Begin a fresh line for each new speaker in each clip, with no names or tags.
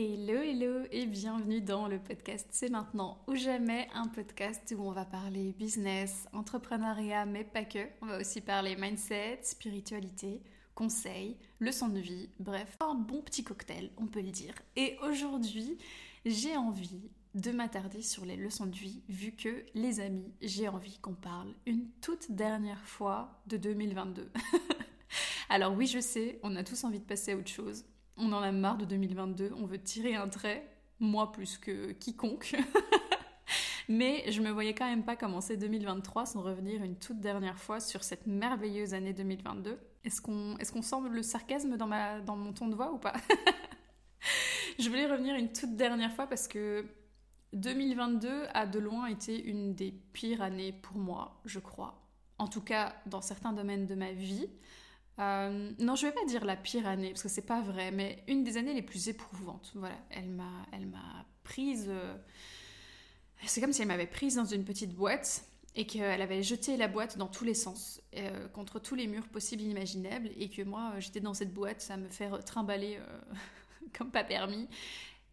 Hello, hello et bienvenue dans le podcast C'est maintenant ou jamais, un podcast où on va parler business, entrepreneuriat, mais pas que. On va aussi parler mindset, spiritualité, conseils, leçons de vie, bref, un bon petit cocktail, on peut le dire. Et aujourd'hui, j'ai envie de m'attarder sur les leçons de vie, vu que, les amis, j'ai envie qu'on parle une toute dernière fois de 2022. Alors oui, je sais, on a tous envie de passer à autre chose on en a marre de 2022, on veut tirer un trait, moi plus que quiconque. Mais je me voyais quand même pas commencer 2023 sans revenir une toute dernière fois sur cette merveilleuse année 2022. Est-ce qu'on est sent le sarcasme dans, ma, dans mon ton de voix ou pas? Je voulais revenir une toute dernière fois parce que 2022 a de loin été une des pires années pour moi, je crois. En tout cas, dans certains domaines de ma vie. Euh, non, je vais pas dire la pire année parce que c'est pas vrai, mais une des années les plus éprouvantes. Voilà, elle m'a, elle m'a prise. Euh, c'est comme si elle m'avait prise dans une petite boîte et qu'elle avait jeté la boîte dans tous les sens, euh, contre tous les murs possibles et imaginables, et que moi j'étais dans cette boîte à me faire trimballer comme pas permis,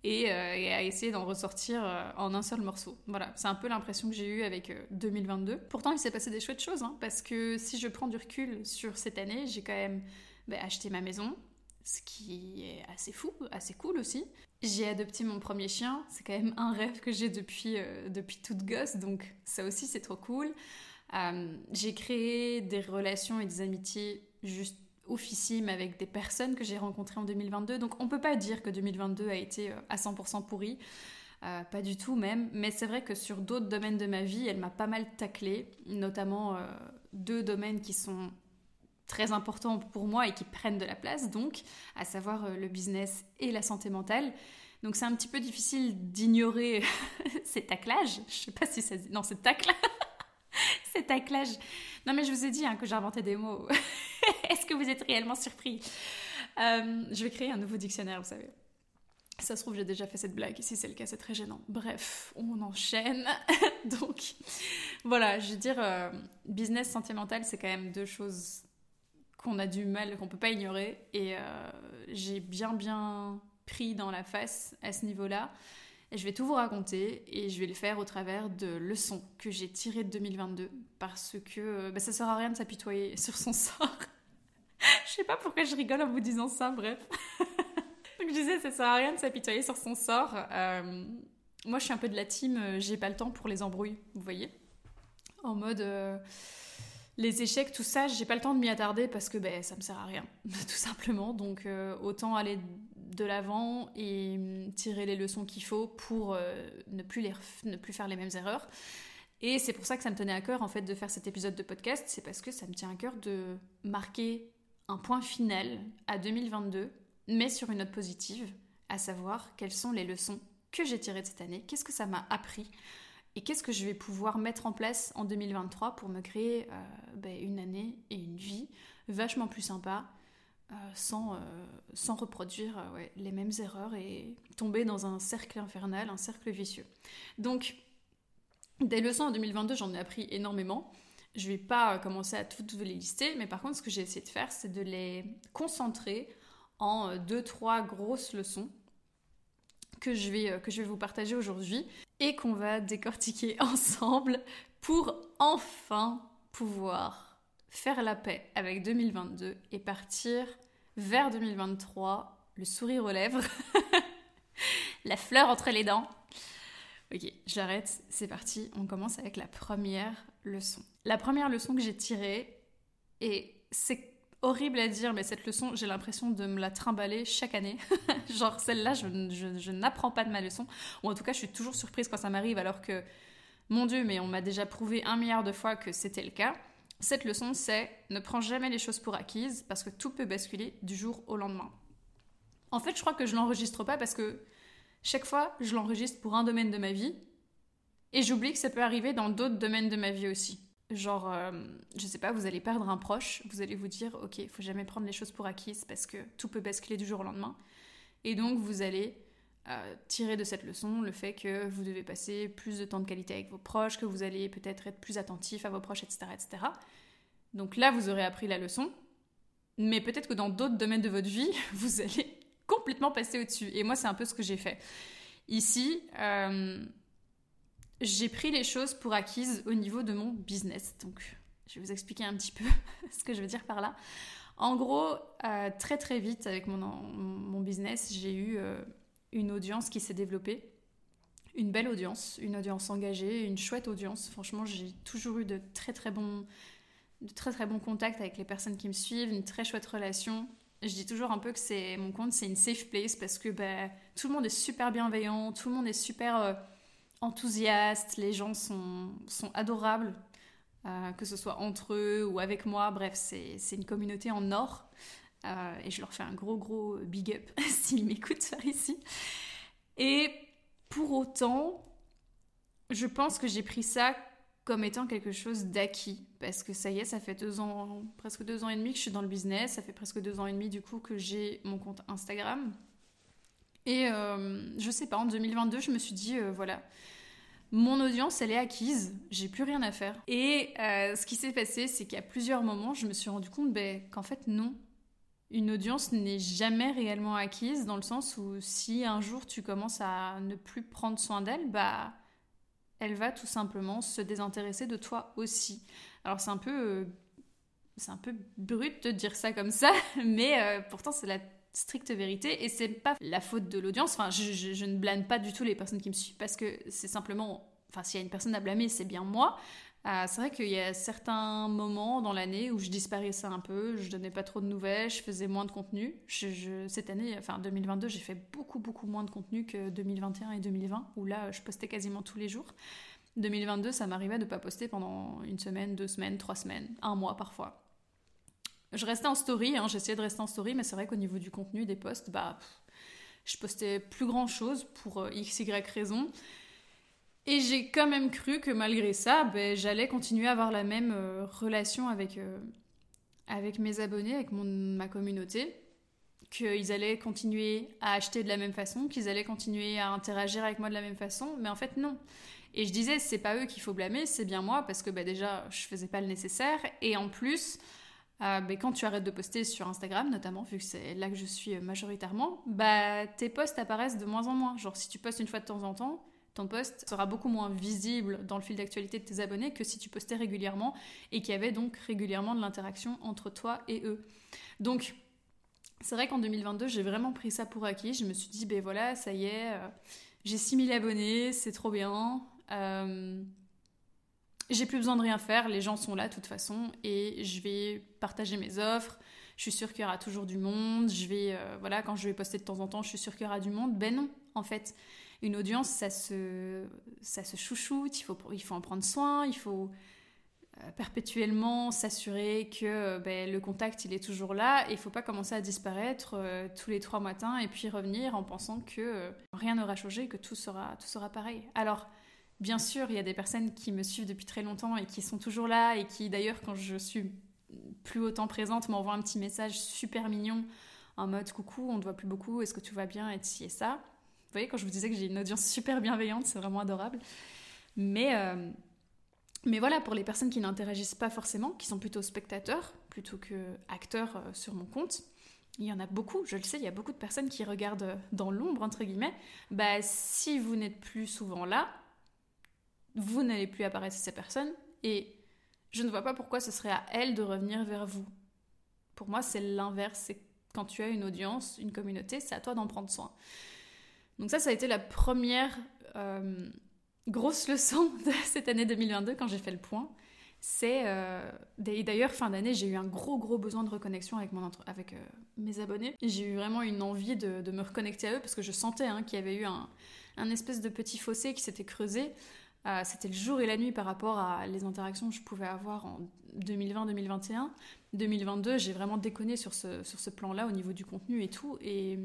euh, et, à essayer d'en ressortir euh, en un seul morceau. Voilà, c'est un peu l'impression que j'ai eue avec 2022. Euh, Pourtant, il s'est passé des chouettes choses, hein, parce que si je prends du recul sur cette année, j'ai quand même bah, acheté ma maison, ce qui est assez fou, assez cool aussi. J'ai adopté mon premier chien, c'est quand même un rêve que j'ai depuis, depuis toute gosse, donc ça aussi c'est trop cool. j'ai créé des relations et des amitiés juste officime avec des personnes que j'ai rencontrées en 2022. Donc on peut pas dire que 2022 a été euh, à 100% pourri. Euh, pas du tout même, mais c'est vrai que sur d'autres domaines de ma vie, elle m'a pas mal taclé, notamment euh, deux domaines qui sont très importants pour moi et qui prennent de la place, donc, à savoir le business et la santé mentale. Donc c'est un petit peu difficile d'ignorer ces taclages. Je sais pas si ça dit... Non, c'est tacle. C'est taclage. Non mais je vous ai dit hein, que j'inventais des mots. Est-ce que vous êtes réellement surpris? Euh, Je vais créer un nouveau dictionnaire, vous savez. Ça se trouve, j'ai déjà fait cette blague. Si c'est le cas, c'est très gênant. Bref, on enchaîne. Donc, voilà, je veux dire, euh, business, santé mentale, c'est quand même deux choses qu'on a du mal, qu'on peut pas ignorer. Et euh, j'ai bien, bien pris dans la face à ce niveau-là. Je vais tout vous raconter et je vais le faire au travers de leçons que j'ai tirées de 2022 parce que bah, ça sert à rien de s'apitoyer sur son sort. je sais pas pourquoi je rigole en vous disant ça, bref. Donc je disais, ça sert à rien de s'apitoyer sur son sort. Euh, moi, je suis un peu de la team, euh, j'ai pas le temps pour les embrouilles, vous voyez En mode, euh, les échecs, tout ça, j'ai pas le temps de m'y attarder parce que ben, ça me sert à rien, tout simplement. Donc autant aller de l'avant et hum, tirer les leçons qu'il faut pour ne, plus les, ne plus faire les mêmes erreurs. Et c'est pour ça que ça me tenait à cœur en fait de faire cet épisode de podcast, c'est parce que ça me tient à cœur de marquer un point final à 2022, mais sur une note positive, à savoir quelles sont les leçons que j'ai tirées de cette année, qu'est-ce que ça m'a appris et qu'est-ce que je vais pouvoir mettre en place en 2023 pour me créer euh, ben, une année et une vie vachement plus sympa, euh, sans, euh, sans reproduire les mêmes erreurs et tomber dans un cercle infernal, un cercle vicieux. Donc, des leçons en 2022, j'en ai appris énormément. Je vais pas commencer à toutes les lister, mais par contre, ce que j'ai essayé de faire, c'est de les concentrer en euh, deux, trois grosses leçons que je vais, euh, que je vais vous partager aujourd'hui et qu'on va décortiquer ensemble pour enfin pouvoir faire la paix avec 2022 et partir vers 2023, le sourire aux lèvres, la fleur entre les dents. Ok, j'arrête, c'est parti, on commence avec la première leçon. La première leçon que j'ai tirée, et c'est horrible à dire, mais cette leçon, j'ai l'impression de me la trimballer chaque année. Genre celle-là, je, n'apprends pas de ma leçon, ou en tout cas, je suis toujours surprise quand ça m'arrive, alors que, mon Dieu, mais on m'a déjà prouvé un milliard de fois que c'était le cas. Cette leçon, c'est ne prends jamais les choses pour acquises, parce que tout peut basculer du jour au lendemain. En fait, je crois que je l'enregistre pas parce que chaque fois, je l'enregistre pour un domaine de ma vie, et j'oublie que ça peut arriver dans d'autres domaines de ma vie aussi. Genre, euh, je sais pas, vous allez perdre un proche, vous allez vous dire, ok, faut jamais prendre les choses pour acquises parce que tout peut basculer du jour au lendemain. Et donc, vous allez tirer de cette leçon le fait que vous devez passer plus de temps de qualité avec vos proches, que vous allez peut-être être plus attentif à vos proches, etc., etc. Donc là, vous aurez appris la leçon. Mais peut-être que dans d'autres domaines de votre vie, vous allez complètement passé au-dessus. Et moi, c'est un peu ce que j'ai fait. Ici, euh, j'ai pris les choses pour acquises au niveau de mon business. Donc, je vais vous expliquer un petit peu ce que je veux dire par là. En gros, euh, très très vite avec mon, mon business, j'ai eu euh, une audience qui s'est développée. Une belle audience, une audience engagée, une chouette audience. Franchement, j'ai toujours eu de très très bons, de très très bons contacts avec les personnes qui me suivent, une très chouette relation. Je dis toujours un peu que c'est mon compte, c'est une safe place parce que bah, tout le monde est super bienveillant, tout le monde est super euh, enthousiaste, les gens sont, sont adorables. Euh, que ce soit entre eux ou avec moi. Bref, c'est une communauté en or. Euh, et je leur fais un gros, gros big up s'ils m'écoutent par ici. Et pour autant, je pense que j'ai pris ça comme étant quelque chose d'acquis. Parce que ça y est, ça fait deux ans, presque deux ans et demi que je suis dans le business. Ça fait presque deux ans et demi du coup que j'ai mon compte Instagram. Et euh, je sais pas, en 2022, je me suis dit, voilà, mon audience, elle est acquise, j'ai plus rien à faire. Et euh, ce qui s'est passé, c'est qu'à plusieurs moments, je me suis rendu compte ben, qu'en fait, non. Une audience n'est jamais réellement acquise, dans le sens où si un jour tu commences à ne plus prendre soin d'elle, bah, elle va tout simplement se désintéresser de toi aussi. Alors c'est un peu, euh, c'est un peu brut de dire ça comme ça, mais euh, pourtant c'est la stricte vérité et c'est pas la faute de l'audience. Enfin, je, ne blâme pas du tout les personnes qui me suivent parce que c'est simplement, enfin, s'il y a une personne à blâmer, c'est bien moi. Euh, c'est vrai qu'il y a certains moments dans l'année où je disparaissais un peu, je donnais pas trop de nouvelles, je faisais moins de contenu. Cette année, enfin 2022, j'ai fait beaucoup beaucoup moins de contenu que 2021 et 2020 où là, je postais quasiment tous les jours. 2022, ça m'arrivait de pas poster pendant une semaine, deux semaines, trois semaines, un mois parfois. Je restais en story, hein, j'essayais de rester en story, mais c'est vrai qu'au niveau du contenu des posts, bah, je postais plus grand chose pour euh, x, y raison. Et j'ai quand même cru que malgré ça, ben, j'allais continuer à avoir la même euh, relation avec, euh, avec mes abonnés, avec mon, ma communauté, qu'ils allaient continuer à acheter de la même façon, qu'ils allaient continuer à interagir avec moi de la même façon, mais en fait non. Et je disais, c'est pas eux qu'il faut blâmer, c'est bien moi, parce que ben, déjà, je faisais pas le nécessaire, et en plus, euh, quand tu arrêtes de poster sur Instagram, notamment, vu que c'est là que je suis majoritairement, bah, tes posts apparaissent de moins en moins. Genre, si tu postes une fois de temps en temps, ton post sera beaucoup moins visible dans le fil d'actualité de tes abonnés que si tu postais régulièrement et qu'il y avait donc régulièrement de l'interaction entre toi et eux. Donc, c'est vrai qu'en 2022, j'ai vraiment pris ça pour acquis. Je me suis dit, ben voilà, ça y est, euh, j'ai 6000 abonnés, c'est trop bien. Euh, j'ai plus besoin de rien faire, les gens sont là de toute façon et je vais partager mes offres. Je suis sûre qu'il y aura toujours du monde. Je vais, euh, voilà, quand je vais poster de temps en temps, je suis sûre qu'il y aura du monde. Ben non, en fait, une audience, ça se, ça se chouchoute. Il faut, il faut en prendre soin. Il faut euh, perpétuellement s'assurer que ben, le contact il est toujours là et il faut pas commencer à disparaître euh, tous les trois matins et puis revenir en pensant que rien n'aura changé, que tout sera, tout sera pareil. Alors Bien sûr, il y a des personnes qui me suivent depuis très longtemps et qui sont toujours là et qui d'ailleurs quand je suis plus autant présente m'envoient un petit message super mignon en mode coucou, on ne voit plus beaucoup, est-ce que tu vas bien? et ci et ça. Voyez, quand je vous disais que j'ai une audience super bienveillante, c'est vraiment adorable. Mais, euh, mais voilà, pour les personnes qui n'interagissent pas forcément, qui sont plutôt spectateurs plutôt que acteurs euh, sur mon compte, il y en a beaucoup, je le sais, il y a beaucoup de personnes qui regardent dans l'ombre, entre guillemets. Bah, si vous n'êtes plus souvent là, vous n'allez plus apparaître ces personnes et je ne vois pas pourquoi ce serait à elles de revenir vers vous. Pour moi, c'est l'inverse. C'est quand tu as une audience, une communauté, c'est à toi d'en prendre soin. Donc ça, ça a été la première euh, grosse leçon de cette année 2022 quand j'ai fait le point. C'est euh, d'ailleurs fin d'année, j'ai eu un gros gros besoin de reconnexion avec mon avec euh, mes abonnés. J'ai eu vraiment une envie de, me reconnecter à eux parce que je sentais hein, qu'il y avait eu un, un espèce de petit fossé qui s'était creusé euh, c'était le jour et la nuit par rapport à les interactions que je pouvais avoir en 2020-2021. 2022, j'ai vraiment déconné sur ce, sur ce plan-là au niveau du contenu et tout. Et,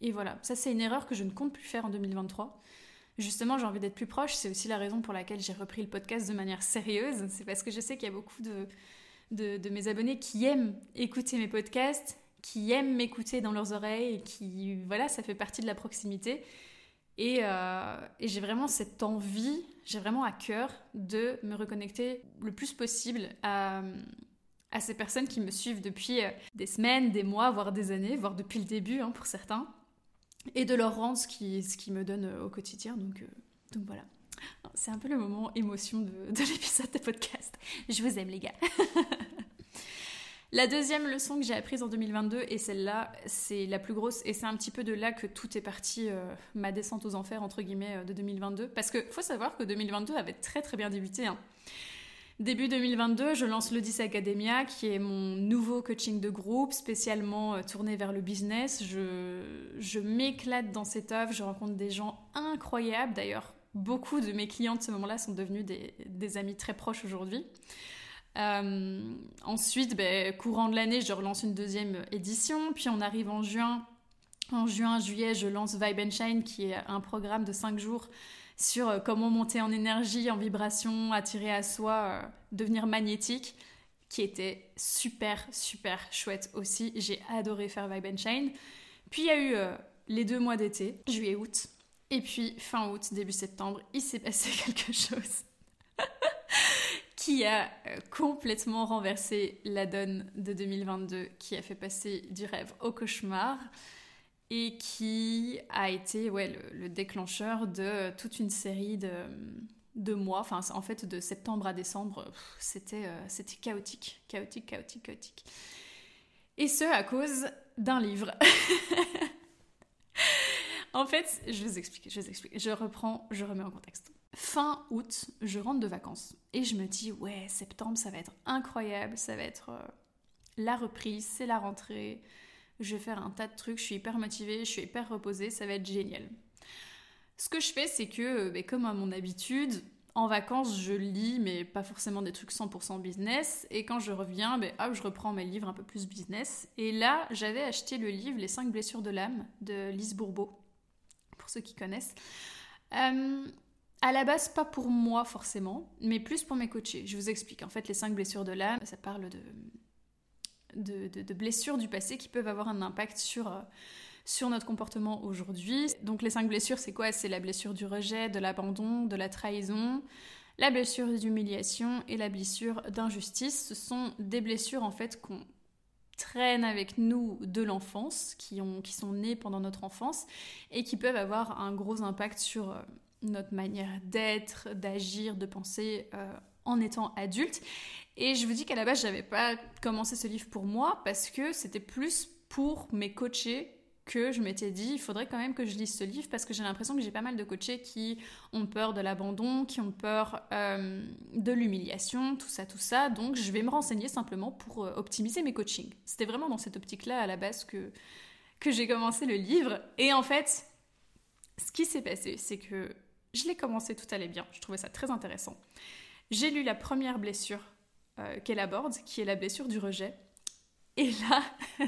et voilà, ça c'est une erreur que je ne compte plus faire en 2023. Justement, j'ai envie d'être plus proche. C'est aussi la raison pour laquelle j'ai repris le podcast de manière sérieuse. C'est parce que je sais qu'il y a beaucoup de, de, mes abonnés qui aiment écouter mes podcasts, qui aiment m'écouter dans leurs oreilles et qui, voilà, ça fait partie de la proximité. Euh, et, j'ai vraiment cette envie, j'ai vraiment à cœur de me reconnecter le plus possible à, à ces personnes qui me suivent depuis euh, des semaines, des mois, voire des années, voire depuis le début hein, pour certains, et de leur rendre ce qui, ce qui me donne euh, au quotidien. Donc, donc voilà. C'est un peu le moment émotion de, de l'épisode de podcast. Je vous aime les gars. La deuxième leçon que j'ai apprise en 2022, et celle-là, c'est la plus grosse, et c'est un petit peu de là que tout est parti, euh, ma descente aux enfers, entre guillemets, euh, de 2022. Parce que faut savoir que 2022 avait très très bien débuté. Hein. Début 2022, je lance l'Odyssey Academia, qui est mon nouveau coaching de groupe, spécialement euh, tourné vers le business. Je, m'éclate dans cette œuvre, je rencontre des gens incroyables. D'ailleurs, beaucoup de mes clients de ce moment-là sont devenus des, des amis très proches aujourd'hui. Euh, ensuite, ben, courant de l'année, je relance une deuxième édition. Puis on arrive en juin. En juin, juillet, je lance Vibe and Shine, qui est un programme de 5 jours sur euh, comment monter en énergie, en vibration, attirer à soi, euh, devenir magnétique, qui était super, super chouette aussi. J'ai adoré faire Vibe and Shine. Puis il y a eu les deux mois d'été, juillet-août. Et puis fin août, début septembre, il s'est passé quelque chose qui a euh, complètement renversé la donne de 2022, qui a fait passer du rêve au cauchemar et qui a été ouais, le, déclencheur de toute une série de, de mois, enfin en fait de septembre à décembre, c'était euh, c'était chaotique, chaotique, chaotique, chaotique. Et ce à cause d'un livre. en fait, je vous explique, je vous explique, je reprends, je remets en contexte. Fin août, je rentre de vacances et je me dis ouais, septembre ça va être incroyable, ça va être euh, la reprise, c'est la rentrée, je vais faire un tas de trucs, je suis hyper motivée, je suis hyper reposée, ça va être génial. Ce que je fais, c'est que, euh, ben, comme à mon habitude, en vacances, je lis, mais pas forcément des trucs 100% business. Et quand je reviens, ben, hop, je reprends mes livres un peu plus business. Et là, j'avais acheté le livre Les 5 blessures de l'âme de Lise Bourbeau, pour ceux qui connaissent. Euh, à la base, pas pour moi forcément, mais plus pour mes coachés. Je vous explique. En fait, les cinq blessures de l'âme, ça parle de, de, blessures du passé qui peuvent avoir un impact sur, euh, sur notre comportement aujourd'hui. Donc les cinq blessures, c'est quoi? C'est la blessure du rejet, de l'abandon, de la trahison, la blessure d'humiliation et la blessure d'injustice. Ce sont des blessures en fait qu'on traîne avec nous de l'enfance, qui, qui sont nées pendant notre enfance et qui peuvent avoir un gros impact sur euh, notre manière d'être, d'agir, de penser euh, en étant adulte. Et je vous dis qu'à la base, j'avais pas commencé ce livre pour moi parce que c'était plus pour mes coachés que je m'étais dit, il faudrait quand même que je lise ce livre parce que j'ai l'impression que j'ai pas mal de coachés qui ont peur de l'abandon, qui ont peur euh, de l'humiliation, tout ça, tout ça. Donc je vais me renseigner simplement pour euh, optimiser mes coachings. C'était vraiment dans cette optique-là à la base que, que j'ai commencé le livre. Et en fait, ce qui s'est passé, c'est que je l'ai commencé, tout allait bien. Je trouvais ça très intéressant. J'ai lu la première blessure euh, qu'elle aborde, qui est la blessure du rejet. Et là,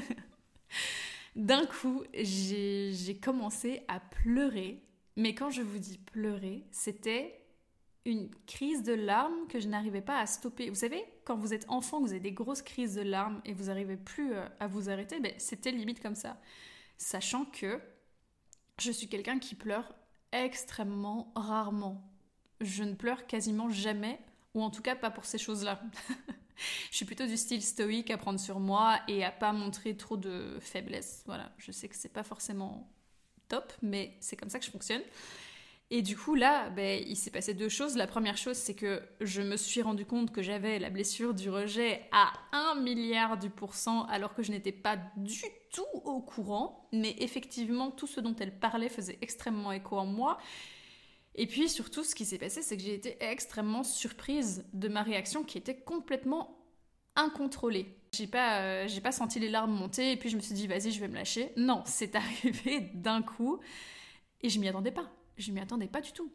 d'un coup, j'ai commencé à pleurer. Mais quand je vous dis pleurer, c'était une crise de larmes que je n'arrivais pas à stopper. Vous savez, quand vous êtes enfant, vous avez des grosses crises de larmes et vous n'arrivez plus euh, à vous arrêter, ben, c'était limite comme ça. Sachant que je suis quelqu'un qui pleure extrêmement rarement. Je ne pleure quasiment jamais, ou en tout cas pas pour ces choses-là. je suis plutôt du style stoïque à prendre sur moi et à pas montrer trop de faiblesse. Voilà, je sais que c'est pas forcément top, mais c'est comme ça que je fonctionne. Et du coup, là, ben, il s'est passé deux choses. La première chose, c'est que je me suis rendu compte que j'avais la blessure du rejet à 1 milliard du pourcent, alors que je n'étais pas du tout au courant. Mais effectivement, tout ce dont elle parlait faisait extrêmement écho en moi. Et puis surtout, ce qui s'est passé, c'est que j'ai été extrêmement surprise de ma réaction qui était complètement incontrôlée. J'ai pas, euh, j'ai pas senti les larmes monter et puis je me suis dit, vas-y, je vais me lâcher. Non, c'est arrivé d'un coup et je m'y attendais pas je m'y attendais pas du tout.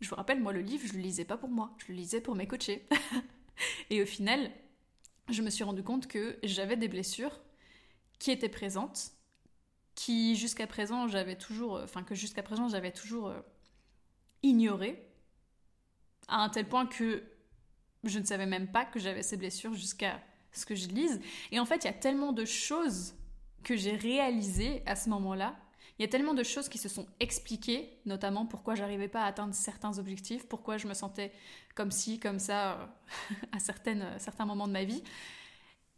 Je vous rappelle, moi, le livre, je le lisais pas pour moi, je le lisais pour mes coachés. et au final, je me suis rendu compte que j'avais des blessures qui étaient présentes, qui jusqu'à présent j'avais toujours, euh, enfin que jusqu'à présent j'avais toujours euh, ignoré, à un tel point que je ne savais même pas que j'avais ces blessures jusqu'à ce que je lise. Et en fait, il y a tellement de choses que j'ai réalisées à ce moment-là il y a tellement de choses qui se sont expliquées, notamment pourquoi j'arrivais pas à atteindre certains objectifs, pourquoi je me sentais comme ci, comme ça euh, à certaines, certains moments de ma vie.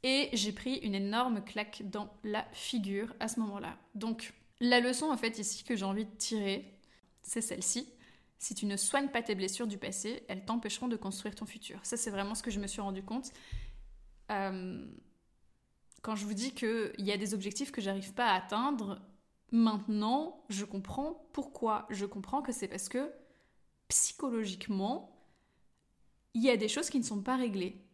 Et j'ai pris une énorme claque dans la figure à ce moment-là. Donc, la leçon en fait ici que j'ai envie de tirer, c'est celle-ci. Si tu ne soignes pas tes blessures du passé, elles t'empêcheront de construire ton futur. Ça, c'est vraiment ce que je me suis rendu compte. Euh, quand je vous dis qu'il y a des objectifs que j'arrive pas à atteindre, maintenant, je comprends pourquoi. Je comprends que c'est parce que psychologiquement, il y a des choses qui ne sont pas réglées.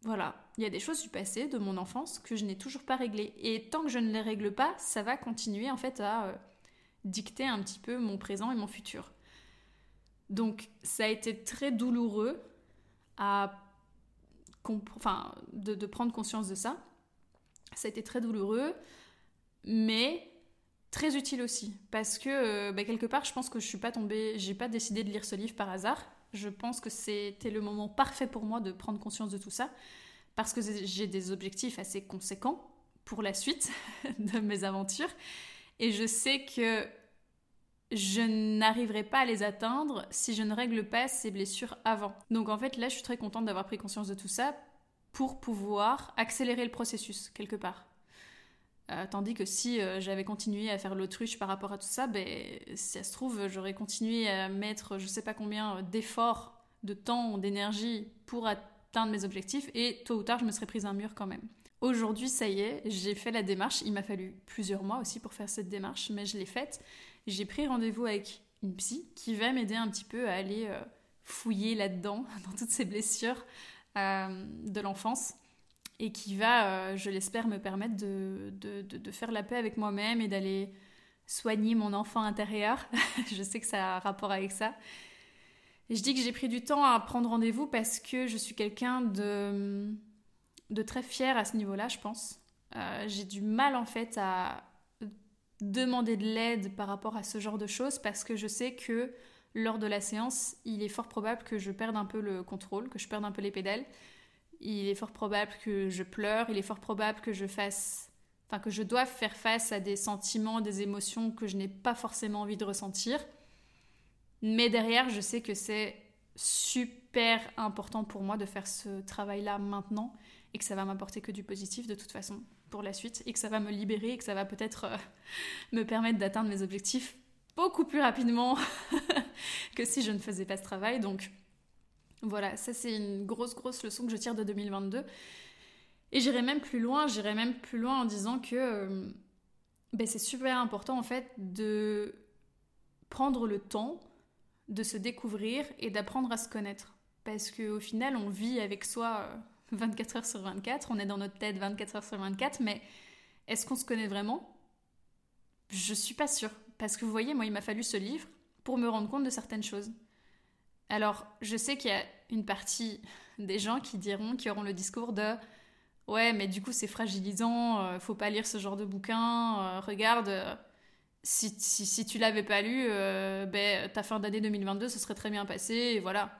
Voilà, il y a des choses du passé, de mon enfance, que je n'ai toujours pas réglées. Et tant que je ne les règle pas, ça va continuer en fait à euh, dicter un petit peu mon présent et mon futur. Donc ça a été très douloureux de, prendre conscience de ça. Ça a été très douloureux, mais très utile aussi. Parce que euh, bah, quelque part, je pense que je suis pas tombée, j'ai pas décidé de lire ce livre par hasard. Je pense que c'était le moment parfait pour moi de prendre conscience de tout ça. Parce que j'ai des objectifs assez conséquents pour la suite de mes aventures. Et je sais que je n'arriverai pas à les atteindre si je ne règle pas ces blessures avant. Donc en fait, là, je suis très contente d'avoir pris conscience de tout ça pour pouvoir accélérer le processus quelque part. Euh, tandis que si euh, j'avais continué à faire l'autruche par rapport à tout ça, ben, si ça se trouve, j'aurais continué à mettre je sais pas combien d'efforts, de temps, d'énergie pour atteindre mes objectifs et tôt ou tard, je me serais prise un mur quand même. Aujourd'hui, ça y est, j'ai fait la démarche. Il m'a fallu plusieurs mois aussi pour faire cette démarche, mais je l'ai faite j'ai pris rendez-vous avec une psy qui va m'aider un petit peu à aller euh, fouiller là-dedans, dans toutes ces blessures euh, de l'enfance, et qui va, euh, je l'espère, me permettre de, de, de, faire la paix avec moi-même et d'aller soigner mon enfant intérieur. je sais que ça a rapport avec ça. Je dis que j'ai pris du temps à prendre rendez-vous parce que je suis quelqu'un de, de très fier à ce niveau-là, je pense. j'ai du mal en fait à demander de l'aide par rapport à ce genre de choses parce que je sais que lors de la séance, il est fort probable que je perde un peu le contrôle, que je perde un peu les pédales. Il est fort probable que je pleure, il est fort probable que je fasse enfin que je doive faire face à des sentiments, des émotions que je n'ai pas forcément envie de ressentir. Mais derrière, je sais que c'est super important pour moi de faire ce travail-là maintenant et que ça va m'apporter que du positif de toute façon pour la suite et que ça va me libérer et que ça va peut-être euh, me permettre d'atteindre mes objectifs beaucoup plus rapidement que si je ne faisais pas ce travail. Donc voilà, ça c'est une grosse grosse leçon que je tire de 2022. Et j'irai même plus loin, j'irai même plus loin en disant que euh, ben, c'est super important en fait de prendre le temps de se découvrir et d'apprendre à se connaître. Parce qu'au final, on vit avec soi euh, 24 heures sur 24, on est dans notre tête 24 heures sur 24, mais est-ce qu'on se connaît vraiment? Je suis pas sûre. Parce que vous voyez, moi, il m'a fallu ce livre pour me rendre compte de certaines choses. Alors, je sais qu'il y a une partie des gens qui diront, qui auront le discours de Ouais, mais du coup, c'est fragilisant, euh, faut pas lire ce genre de bouquin, euh, regarde. Euh, si, si, tu l'avais pas lu, ben, ta fin d'année 2022, ce serait très bien passé, et voilà.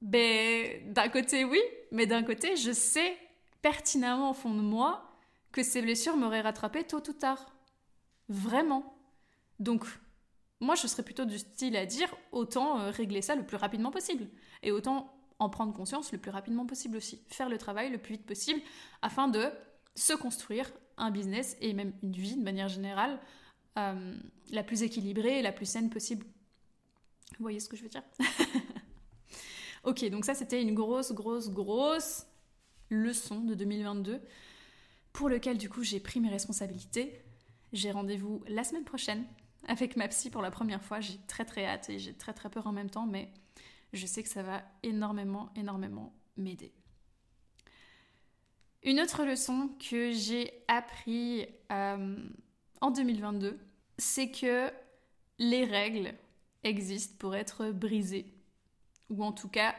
Ben, d'un côté, oui, mais d'un côté, je sais pertinemment au fond de moi que ces blessures m'auraient rattrapé tôt ou tard. Vraiment. Donc, moi, je serais plutôt du style à dire autant euh, régler ça le plus rapidement possible. Et autant en prendre conscience le plus rapidement possible aussi. Faire le travail le plus vite possible afin de se construire un business et même une vie de manière générale euh, la plus équilibrée et la plus saine possible. Vous voyez ce que je veux dire? Ok, donc ça c'était une grosse, grosse, grosse leçon de 2022 pour lequel du coup j'ai pris mes responsabilités. J'ai rendez-vous la semaine prochaine avec ma psy pour la première fois. J'ai très très hâte et j'ai très très peur en même temps, mais je sais que ça va énormément, énormément m'aider. Une autre leçon que j'ai appris euh, en 2022, c'est que les règles existent pour être brisées ou en tout cas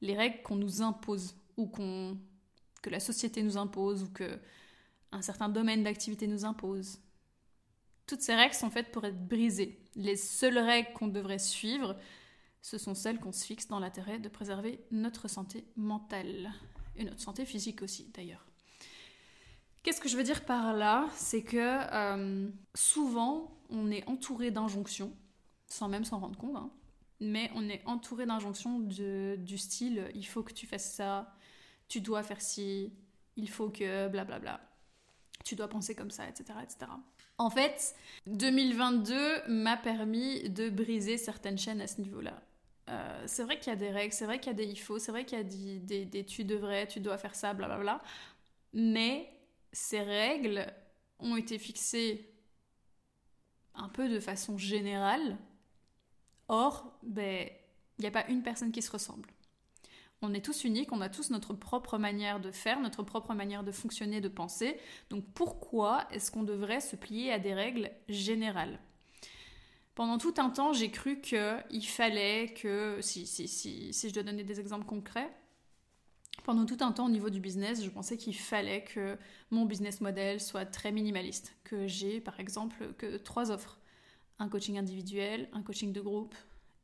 les règles qu'on nous impose, ou que la société nous impose, ou que un certain domaine d'activité nous impose. Toutes ces règles sont faites pour être brisées. Les seules règles qu'on devrait suivre, ce sont celles qu'on se fixe dans l'intérêt de préserver notre santé mentale, et notre santé physique aussi d'ailleurs. Qu'est-ce que je veux dire par là? C'est que euh, souvent, on est entouré d'injonctions, sans même s'en rendre compte, hein, mais on est entouré d'injonctions du style il faut que tu fasses ça, tu dois faire ci, il faut que blablabla. Tu dois penser comme ça, etc., etc. En fait, 2022 m'a permis de briser certaines chaînes à ce niveau-là. Euh, c'est vrai qu'il y a des règles, c'est vrai qu'il y a des il faut, c'est vrai qu'il y a des, des, tu devrais, tu dois faire ça, blablabla. Mais ces règles ont été fixées un peu de façon générale. Or, ben, il n'y a pas une personne qui se ressemble. On est tous uniques, on a tous notre propre manière de faire, notre propre manière de fonctionner, de penser. Donc pourquoi est-ce qu'on devrait se plier à des règles générales? Pendant tout un temps, j'ai cru qu'il fallait que, si, si, si, si je dois donner des exemples concrets, pendant tout un temps au niveau du business, je pensais qu'il fallait que mon business model soit très minimaliste, que j'ai par exemple que trois offres. Un coaching individuel, un coaching de groupe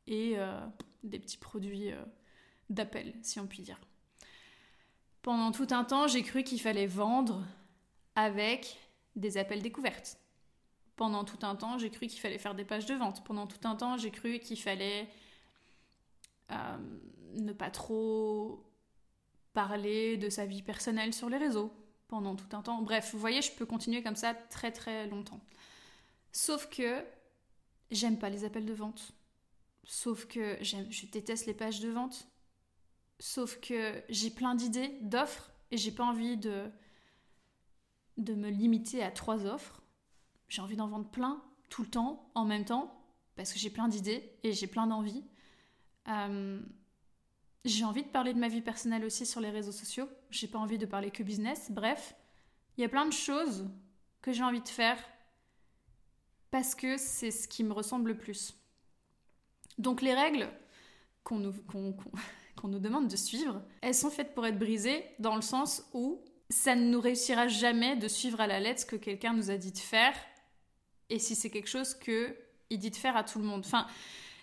et euh, des petits produits euh, d'appel, si on peut dire. Pendant tout un temps, j'ai cru qu'il fallait vendre avec des appels découvertes. Pendant tout un temps, j'ai cru qu'il fallait faire des pages de vente. Pendant tout un temps, j'ai cru qu'il fallait euh, ne pas trop parler de sa vie personnelle sur les réseaux pendant tout un temps. Bref, vous voyez, je peux continuer comme ça très très longtemps. Sauf que j'aime pas les appels de vente. Sauf que je déteste les pages de vente. Sauf que j'ai plein d'idées, d'offres, et j'ai pas envie de, de me limiter à trois offres. J'ai envie d'en vendre plein, tout le temps, en même temps, parce que j'ai plein d'idées et j'ai plein d'envies. Euh, j'ai envie de parler de ma vie personnelle aussi sur les réseaux sociaux. J'ai pas envie de parler que business. Bref, il y a plein de choses que j'ai envie de faire parce que c'est ce qui me ressemble le plus. Donc les règles qu'on nous, demande de suivre, elles sont faites pour être brisées dans le sens où ça ne nous réussira jamais de suivre à la lettre ce que quelqu'un nous a dit de faire et si c'est quelque chose que il dit de faire à tout le monde. Enfin,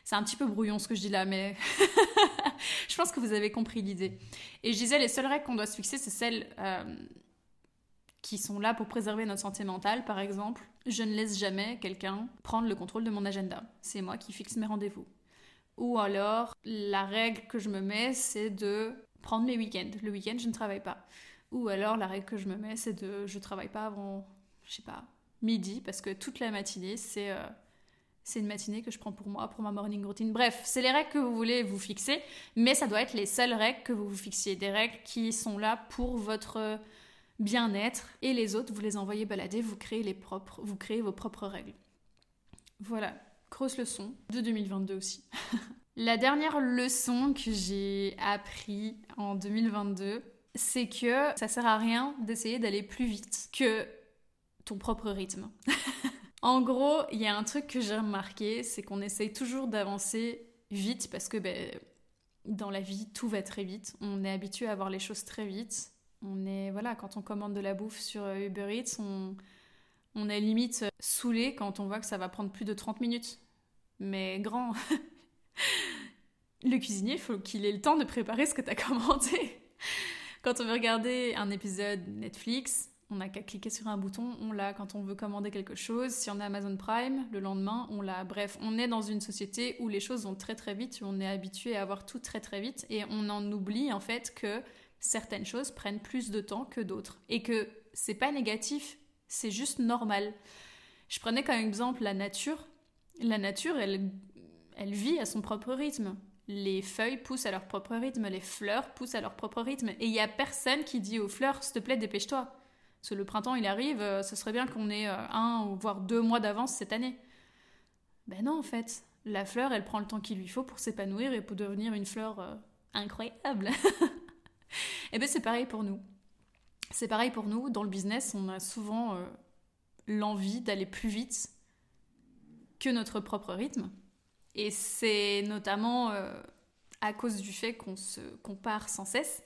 c'est un petit peu brouillon ce que je dis là, mais je pense que vous avez compris l'idée. Et je disais, les seules règles qu'on doit se fixer, c'est celles euh, qui sont là pour préserver notre santé mentale, par exemple. Je ne laisse jamais quelqu'un prendre le contrôle de mon agenda. C'est moi qui fixe mes rendez-vous. Ou alors, la règle que je me mets, c'est de prendre mes week-ends. Le week-end, je ne travaille pas. Ou alors, la règle que je me mets, c'est de je travaille pas avant, je sais pas, midi, parce que toute la matinée, c'est euh, c'est une matinée que je prends pour moi, pour ma morning routine. Bref, c'est les règles que vous voulez vous fixer, mais ça doit être les seules règles que vous vous fixiez. Des règles qui sont là pour votre bien-être et les autres, vous les envoyez balader, vous créez, les propres, vous créez vos propres règles. Voilà, grosse leçon de 2022 aussi. La dernière leçon que j'ai appris en 2022, c'est que ça sert à rien d'essayer d'aller plus vite que ton propre rythme. En gros, il y a un truc que j'ai remarqué, c'est qu'on essaye toujours d'avancer vite parce que ben, dans la vie, tout va très vite. On est habitué à voir les choses très vite. On est, voilà, quand on commande de la bouffe sur euh, Uber Eats, on, on est limite saoulé quand on voit que ça va prendre plus de 30 minutes. Mais grand, le cuisinier, il faut qu'il ait le temps de préparer ce que tu as commandé. Quand on veut regarder un épisode Netflix, on n'a qu'à cliquer sur un bouton, on l'a quand on veut commander quelque chose. Si on a Amazon Prime, le lendemain, on l'a. Bref, on est dans une société où les choses vont très très vite, où on est habitué à avoir tout très très vite et on en oublie en fait que certaines choses prennent plus de temps que d'autres et que c'est pas négatif, c'est juste normal. Je prenais comme exemple la nature. La nature, elle, elle vit à son propre rythme. Les feuilles poussent à leur propre rythme, les fleurs poussent à leur propre rythme. Et il n'y a personne qui dit aux fleurs, s'il te plaît, dépêche-toi. Parce que le printemps, il arrive, euh, ce serait bien qu'on ait euh, un ou voire deux mois d'avance cette année. Ben non, en fait. La fleur, elle prend le temps qu'il lui faut pour s'épanouir et pour devenir une fleur euh, incroyable. et eh ben c'est pareil pour nous. C'est pareil pour nous. Dans le business, on a souvent l'envie d'aller plus vite que notre propre rythme. Et c'est notamment à cause du fait qu'on se compare sans cesse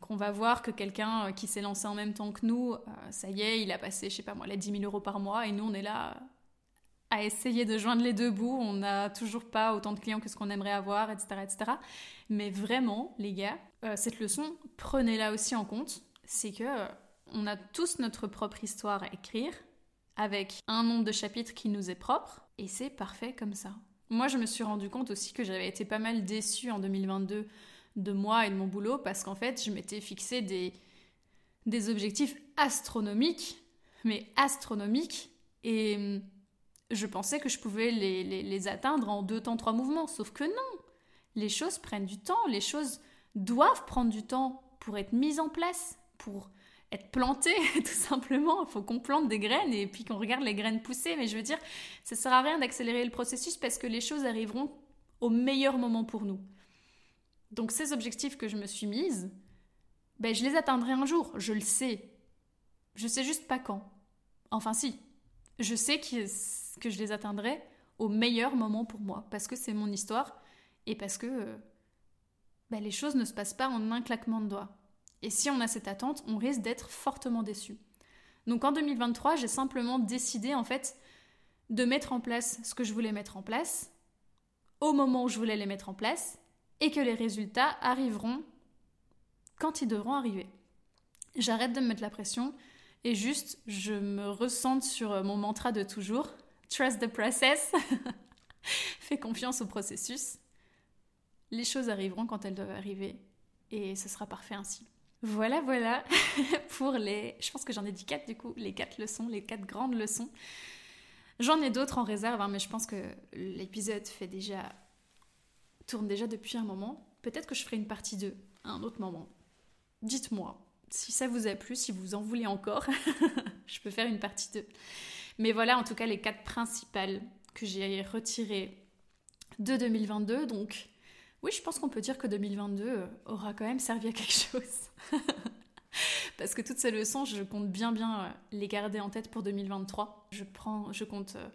qu'on va voir que quelqu'un euh, qui s'est lancé en même temps que nous, euh, ça y est, il a passé, je sais pas moi, les 10 000 euros par mois, et nous, on est là à essayer de joindre les deux bouts. On n'a toujours pas autant de clients que ce qu'on aimerait avoir, etc., etc. Mais vraiment, les gars, euh, cette leçon, prenez-la aussi en compte. C'est que on a tous notre propre histoire à écrire, avec un nombre de chapitres qui nous est propre, et c'est parfait comme ça. Moi, je me suis rendu compte aussi que j'avais été pas mal déçue en 2022 de moi et de mon boulot parce qu'en fait, je m'étais fixé des, des objectifs astronomiques, mais astronomiques, et hum, je pensais que je pouvais les, les atteindre en deux temps, trois mouvements, sauf que non. Les choses prennent du temps, les choses doivent prendre du temps pour être mises en place, pour être planté, tout simplement. Il faut qu'on plante des graines et puis qu'on regarde les graines pousser. Mais je veux dire, ça sert à rien d'accélérer le processus parce que les choses arriveront au meilleur moment pour nous. Donc ces objectifs que je me suis mise, ben, je les atteindrai un jour, je le sais. Je sais juste pas quand. Enfin si, je sais que, que je les atteindrai au meilleur moment pour moi, parce que c'est mon histoire et parce que ben, les choses ne se passent pas en un claquement de doigts. Et si on a cette attente, on risque d'être fortement déçu. Donc en 2023, j'ai simplement décidé en fait de mettre en place ce que je voulais mettre en place au moment où je voulais les mettre en place et que les résultats arriveront quand ils devront arriver. J'arrête de me mettre la pression et juste je me ressente sur mon mantra de toujours trust the process. Fais confiance au processus. Les choses arriveront quand elles doivent arriver et ce sera parfait ainsi. Voilà, voilà pour les. Je pense que j'en ai dit quatre du coup, les quatre leçons, les quatre grandes leçons. J'en ai d'autres en réserve, hein, mais je pense que l'épisode fait déjà tourne déjà depuis un moment. Peut-être que je ferai une partie 2 à un autre moment. Dites-moi si ça vous a plu, si vous en voulez encore, je peux faire une partie 2. Mais voilà en tout cas les quatre principales que j'ai retirées de 2022. Donc oui, je pense qu'on peut dire que 2022 euh, aura quand même servi à quelque chose. Parce que toutes ces leçons, je compte bien bien euh, les garder en tête pour 2023. Je, prends, je compte euh,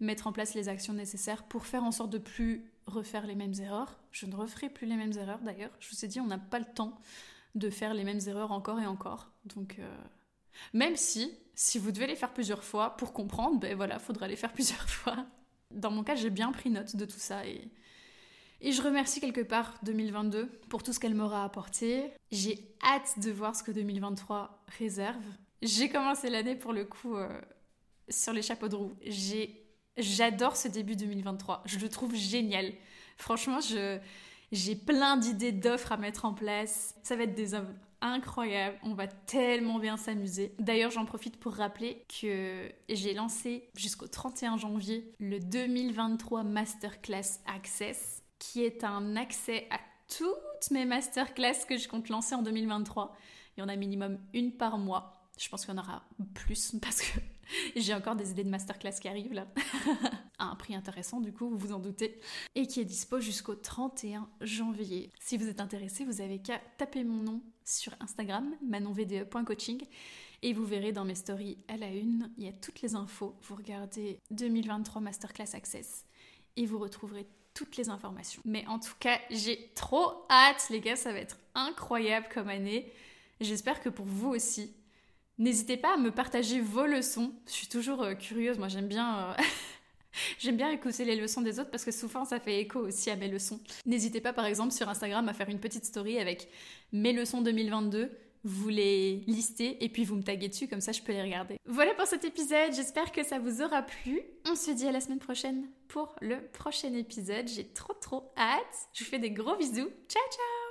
mettre en place les actions nécessaires pour faire en sorte de plus refaire les mêmes erreurs. Je ne referai plus les mêmes erreurs d'ailleurs. Je vous ai dit, on n'a pas le temps de faire les mêmes erreurs encore et encore. Donc, même si, si vous devez les faire plusieurs fois pour comprendre, ben voilà, faudra les faire plusieurs fois. Dans mon cas, j'ai bien pris note de tout ça et et je remercie quelque part 2022 pour tout ce qu'elle m'aura apporté. J'ai hâte de voir ce que 2023 réserve. J'ai commencé l'année pour le coup euh, sur les chapeaux de roue. J'adore ce début 2023. Je le trouve génial. Franchement, j'ai plein d'idées d'offres à mettre en place. Ça va être des œuvres incroyables. On va tellement bien s'amuser. D'ailleurs, j'en profite pour rappeler que j'ai lancé jusqu'au 31 janvier le 2023 Masterclass Access qui est un accès à toutes mes masterclass que je compte lancer en 2023. Il y en a minimum une par mois. Je pense qu'il y en aura plus parce que j'ai encore des idées de masterclass qui arrivent là. à un prix intéressant du coup, vous vous en doutez. Et qui est dispo jusqu'au 31 janvier. Si vous êtes intéressé, vous avez qu'à taper mon nom sur Instagram, manonvde.coaching. Et vous verrez dans mes stories à la une, il y a toutes les infos. Vous regardez 2023 Masterclass Access et vous retrouverez toutes les informations. Mais en tout cas, j'ai trop hâte, les gars, ça va être incroyable comme année. J'espère que pour vous aussi. N'hésitez pas à me partager vos leçons. Je suis toujours euh, curieuse, moi j'aime bien... Euh, j'aime bien écouter les leçons des autres parce que souvent ça fait écho aussi à mes leçons. N'hésitez pas par exemple sur Instagram à faire une petite story avec mes leçons 2022 vous les listez et puis vous me taguez dessus, comme ça je peux les regarder. Voilà pour cet épisode, j'espère que ça vous aura plu. On se dit à la semaine prochaine pour le prochain épisode. J'ai trop trop hâte. Je vous fais des gros bisous. Ciao ciao